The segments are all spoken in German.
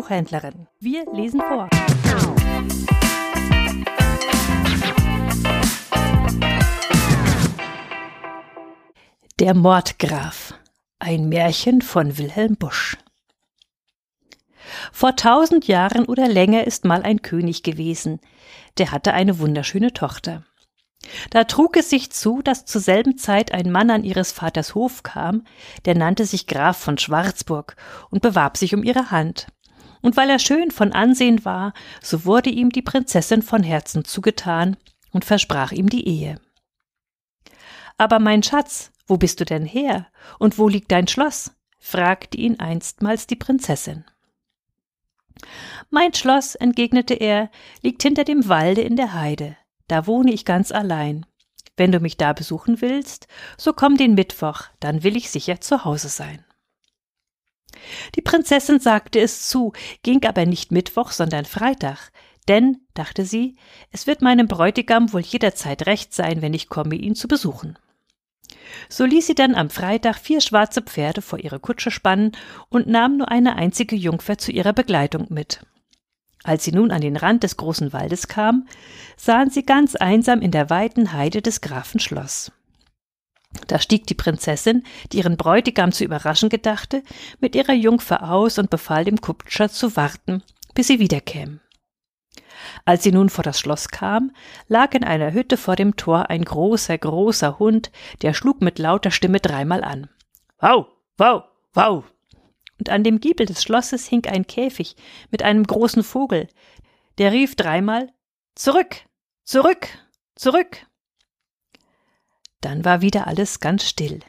Buchhändlerin. Wir lesen vor. Der Mordgraf. Ein Märchen von Wilhelm Busch. Vor tausend Jahren oder länger ist mal ein König gewesen. Der hatte eine wunderschöne Tochter. Da trug es sich zu, dass zur selben Zeit ein Mann an ihres Vaters Hof kam, der nannte sich Graf von Schwarzburg und bewarb sich um ihre Hand. Und weil er schön von Ansehen war, so wurde ihm die Prinzessin von Herzen zugetan und versprach ihm die Ehe. Aber mein Schatz, wo bist du denn her? Und wo liegt dein Schloss? fragte ihn einstmals die Prinzessin. Mein Schloss, entgegnete er, liegt hinter dem Walde in der Heide. Da wohne ich ganz allein. Wenn du mich da besuchen willst, so komm den Mittwoch, dann will ich sicher zu Hause sein. Die Prinzessin sagte es zu, ging aber nicht Mittwoch, sondern Freitag, denn, dachte sie, es wird meinem Bräutigam wohl jederzeit recht sein, wenn ich komme, ihn zu besuchen. So ließ sie dann am Freitag vier schwarze Pferde vor ihre Kutsche spannen und nahm nur eine einzige Jungfer zu ihrer Begleitung mit. Als sie nun an den Rand des großen Waldes kam, sahen sie ganz einsam in der weiten Heide des Grafen Schloss. Da stieg die Prinzessin, die ihren Bräutigam zu überraschen gedachte, mit ihrer Jungfer aus und befahl dem Kutscher zu warten, bis sie wiederkämen. Als sie nun vor das Schloss kam, lag in einer Hütte vor dem Tor ein großer, großer Hund, der schlug mit lauter Stimme dreimal an. Wow, wow, wow, und an dem Giebel des Schlosses hing ein Käfig mit einem großen Vogel, der rief dreimal Zurück, zurück, zurück. Dann war wieder alles ganz still.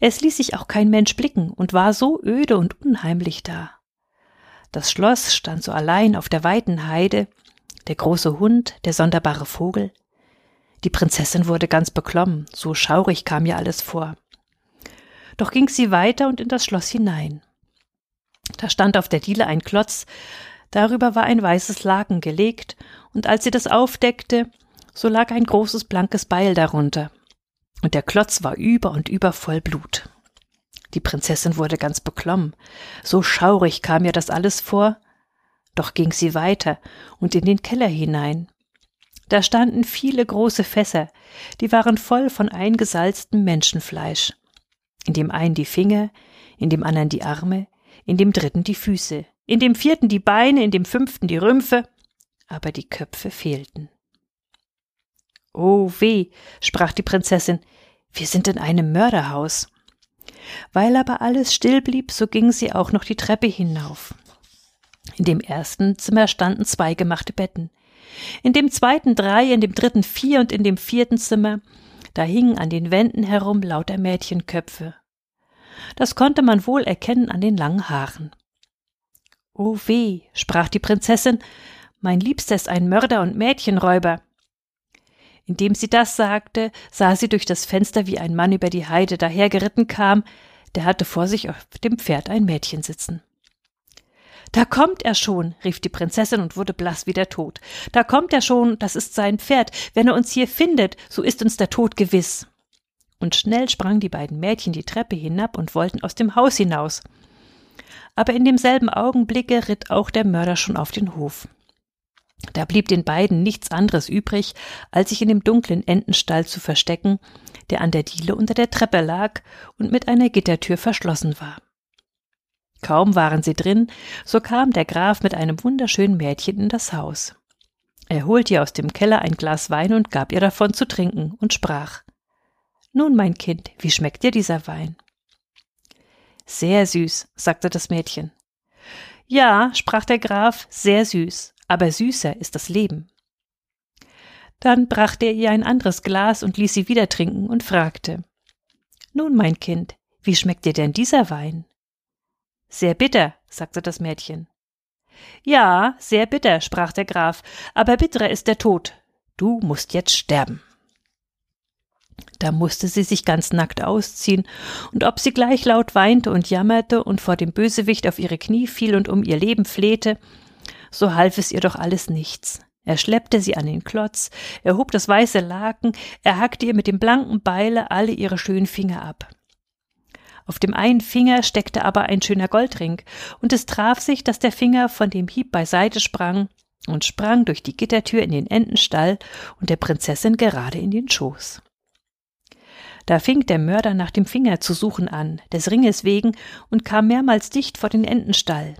Es ließ sich auch kein Mensch blicken und war so öde und unheimlich da. Das Schloss stand so allein auf der weiten Heide, der große Hund, der sonderbare Vogel. Die Prinzessin wurde ganz beklommen, so schaurig kam ihr alles vor. Doch ging sie weiter und in das Schloss hinein. Da stand auf der Diele ein Klotz, darüber war ein weißes Laken gelegt, und als sie das aufdeckte, so lag ein großes blankes Beil darunter, und der Klotz war über und über voll Blut. Die Prinzessin wurde ganz beklommen, so schaurig kam ihr das alles vor, doch ging sie weiter und in den Keller hinein. Da standen viele große Fässer, die waren voll von eingesalztem Menschenfleisch in dem einen die Finger, in dem anderen die Arme, in dem dritten die Füße, in dem vierten die Beine, in dem fünften die Rümpfe, aber die Köpfe fehlten. Oh weh, sprach die Prinzessin, wir sind in einem Mörderhaus. Weil aber alles still blieb, so ging sie auch noch die Treppe hinauf. In dem ersten Zimmer standen zwei gemachte Betten, in dem zweiten drei, in dem dritten vier und in dem vierten Zimmer da hingen an den Wänden herum lauter Mädchenköpfe. Das konnte man wohl erkennen an den langen Haaren. Oh weh, sprach die Prinzessin, mein Liebster ist ein Mörder und Mädchenräuber. Indem sie das sagte, sah sie durch das Fenster, wie ein Mann über die Heide dahergeritten kam, der hatte vor sich auf dem Pferd ein Mädchen sitzen. Da kommt er schon, rief die Prinzessin und wurde blass wie der Tod. Da kommt er schon, das ist sein Pferd. Wenn er uns hier findet, so ist uns der Tod gewiss. Und schnell sprangen die beiden Mädchen die Treppe hinab und wollten aus dem Haus hinaus. Aber in demselben Augenblicke ritt auch der Mörder schon auf den Hof. Da blieb den beiden nichts anderes übrig, als sich in dem dunklen Entenstall zu verstecken, der an der Diele unter der Treppe lag und mit einer Gittertür verschlossen war. Kaum waren sie drin, so kam der Graf mit einem wunderschönen Mädchen in das Haus. Er holte ihr aus dem Keller ein Glas Wein und gab ihr davon zu trinken und sprach Nun, mein Kind, wie schmeckt dir dieser Wein? Sehr süß, sagte das Mädchen. Ja, sprach der Graf, sehr süß, aber süßer ist das Leben. Dann brachte er ihr ein anderes Glas und ließ sie wieder trinken und fragte Nun, mein Kind, wie schmeckt dir denn dieser Wein? Sehr bitter, sagte das Mädchen. Ja, sehr bitter, sprach der Graf, aber bitterer ist der Tod. Du musst jetzt sterben. Da musste sie sich ganz nackt ausziehen, und ob sie gleich laut weinte und jammerte und vor dem Bösewicht auf ihre Knie fiel und um ihr Leben flehte, so half es ihr doch alles nichts. Er schleppte sie an den Klotz, er hob das weiße Laken, er hackte ihr mit dem blanken Beile alle ihre schönen Finger ab. Auf dem einen Finger steckte aber ein schöner Goldring, und es traf sich, dass der Finger von dem Hieb beiseite sprang und sprang durch die Gittertür in den Entenstall und der Prinzessin gerade in den Schoß. Da fing der Mörder nach dem Finger zu suchen an, des Ringes wegen, und kam mehrmals dicht vor den Entenstall.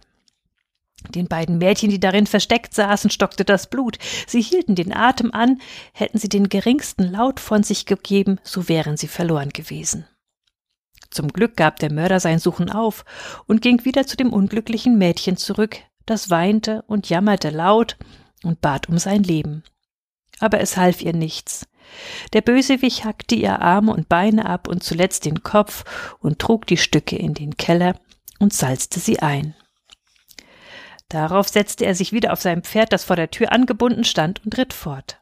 Den beiden Mädchen, die darin versteckt saßen, stockte das Blut. Sie hielten den Atem an, hätten sie den geringsten Laut von sich gegeben, so wären sie verloren gewesen. Zum Glück gab der Mörder sein Suchen auf und ging wieder zu dem unglücklichen Mädchen zurück, das weinte und jammerte laut und bat um sein Leben. Aber es half ihr nichts. Der Bösewicht hackte ihr Arme und Beine ab und zuletzt den Kopf und trug die Stücke in den Keller und salzte sie ein. Darauf setzte er sich wieder auf sein Pferd, das vor der Tür angebunden stand, und ritt fort.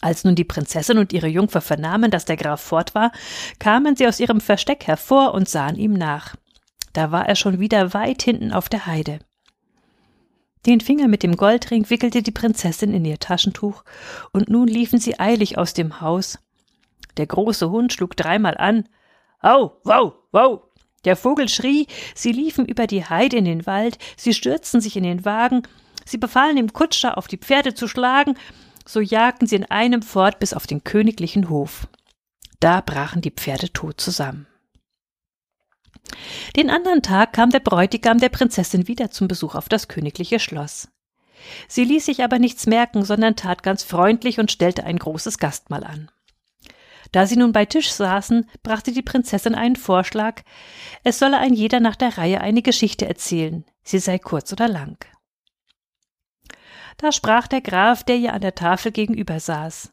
Als nun die Prinzessin und ihre Jungfer vernahmen, dass der Graf fort war, kamen sie aus ihrem Versteck hervor und sahen ihm nach. Da war er schon wieder weit hinten auf der Heide. Den Finger mit dem Goldring wickelte die Prinzessin in ihr Taschentuch, und nun liefen sie eilig aus dem Haus. Der große Hund schlug dreimal an. Au, wow, wow. Der Vogel schrie, sie liefen über die Heide in den Wald, sie stürzten sich in den Wagen, sie befahlen dem Kutscher, auf die Pferde zu schlagen, so jagten sie in einem fort bis auf den königlichen Hof. Da brachen die Pferde tot zusammen. Den anderen Tag kam der Bräutigam der Prinzessin wieder zum Besuch auf das königliche Schloss. Sie ließ sich aber nichts merken, sondern tat ganz freundlich und stellte ein großes Gastmahl an. Da sie nun bei Tisch saßen, brachte die Prinzessin einen Vorschlag, es solle ein jeder nach der Reihe eine Geschichte erzählen, sie sei kurz oder lang. Da sprach der Graf, der ihr an der Tafel gegenüber saß.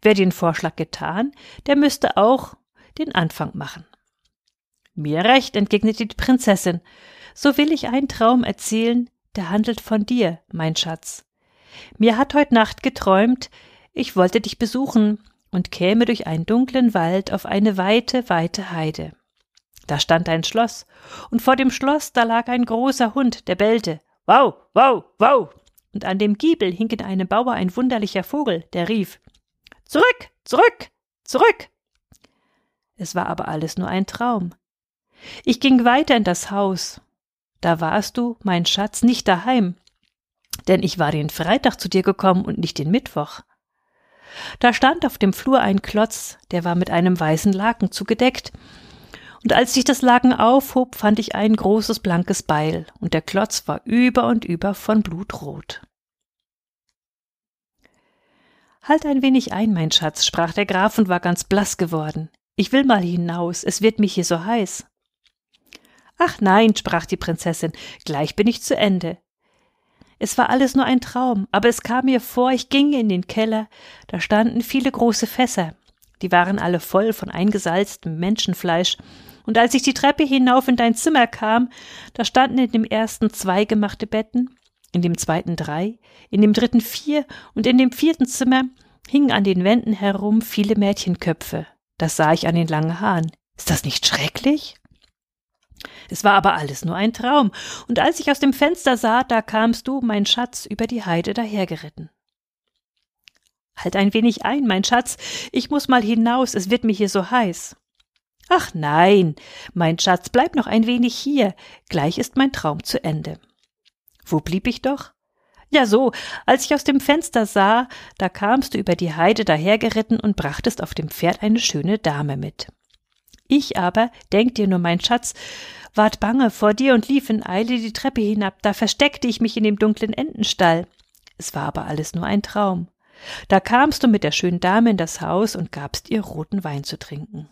Wer den Vorschlag getan, der müsste auch den Anfang machen. Mir recht, entgegnete die Prinzessin. So will ich einen Traum erzählen, der handelt von dir, mein Schatz. Mir hat heut Nacht geträumt, ich wollte dich besuchen und käme durch einen dunklen Wald auf eine weite, weite Heide. Da stand ein Schloss, und vor dem Schloss da lag ein großer Hund, der bellte. Wow, wow, wow. Und an dem Giebel hing in einem Bauer ein wunderlicher Vogel, der rief Zurück, zurück, zurück. Es war aber alles nur ein Traum. Ich ging weiter in das Haus. Da warst du, mein Schatz, nicht daheim, denn ich war den Freitag zu dir gekommen und nicht den Mittwoch. Da stand auf dem Flur ein Klotz, der war mit einem weißen Laken zugedeckt, und als ich das Laken aufhob, fand ich ein großes blankes Beil, und der Klotz war über und über von Blut rot. Halt ein wenig ein, mein Schatz, sprach der Graf und war ganz blass geworden. Ich will mal hinaus, es wird mich hier so heiß. Ach nein, sprach die Prinzessin, gleich bin ich zu Ende. Es war alles nur ein Traum, aber es kam mir vor, ich ginge in den Keller, da standen viele große Fässer, die waren alle voll von eingesalztem Menschenfleisch, und als ich die Treppe hinauf in dein Zimmer kam, da standen in dem ersten zwei gemachte Betten, in dem zweiten drei, in dem dritten vier, und in dem vierten Zimmer hingen an den Wänden herum viele Mädchenköpfe. Das sah ich an den langen Haaren. Ist das nicht schrecklich? Es war aber alles nur ein Traum, und als ich aus dem Fenster sah, da kamst du, mein Schatz, über die Heide dahergeritten. Halt ein wenig ein, mein Schatz, ich muss mal hinaus, es wird mir hier so heiß. Ach nein, mein Schatz, bleib noch ein wenig hier, gleich ist mein Traum zu Ende. Wo blieb ich doch? Ja so, als ich aus dem Fenster sah, da kamst du über die Heide dahergeritten und brachtest auf dem Pferd eine schöne Dame mit. Ich aber, denk dir nur, mein Schatz, ward bange vor dir und lief in Eile die Treppe hinab, da versteckte ich mich in dem dunklen Entenstall. Es war aber alles nur ein Traum. Da kamst du mit der schönen Dame in das Haus und gabst ihr roten Wein zu trinken.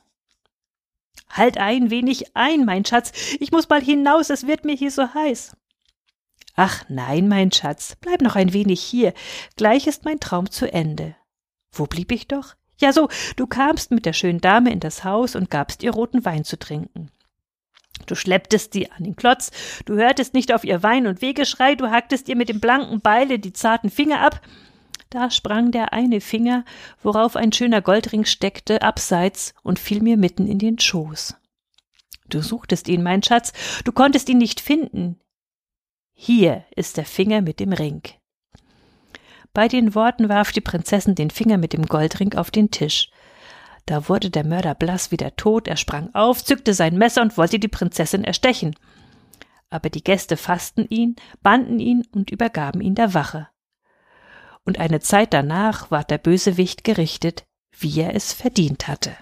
Halt ein wenig ein, mein Schatz, ich muss mal hinaus, es wird mir hier so heiß. Ach nein, mein Schatz, bleib noch ein wenig hier, gleich ist mein Traum zu Ende. Wo blieb ich doch? Ja so, du kamst mit der schönen Dame in das Haus und gabst ihr roten Wein zu trinken. Du schlepptest sie an den Klotz, du hörtest nicht auf ihr Wein und Wegeschrei, du hacktest ihr mit dem blanken Beile die zarten Finger ab. Da sprang der eine Finger, worauf ein schöner Goldring steckte, abseits und fiel mir mitten in den Schoß. Du suchtest ihn, mein Schatz, du konntest ihn nicht finden. Hier ist der Finger mit dem Ring. Bei den Worten warf die Prinzessin den Finger mit dem Goldring auf den Tisch. Da wurde der Mörder blass wie der Tod, er sprang auf, zückte sein Messer und wollte die Prinzessin erstechen. Aber die Gäste fassten ihn, banden ihn und übergaben ihn der Wache. Und eine Zeit danach ward der Bösewicht gerichtet, wie er es verdient hatte.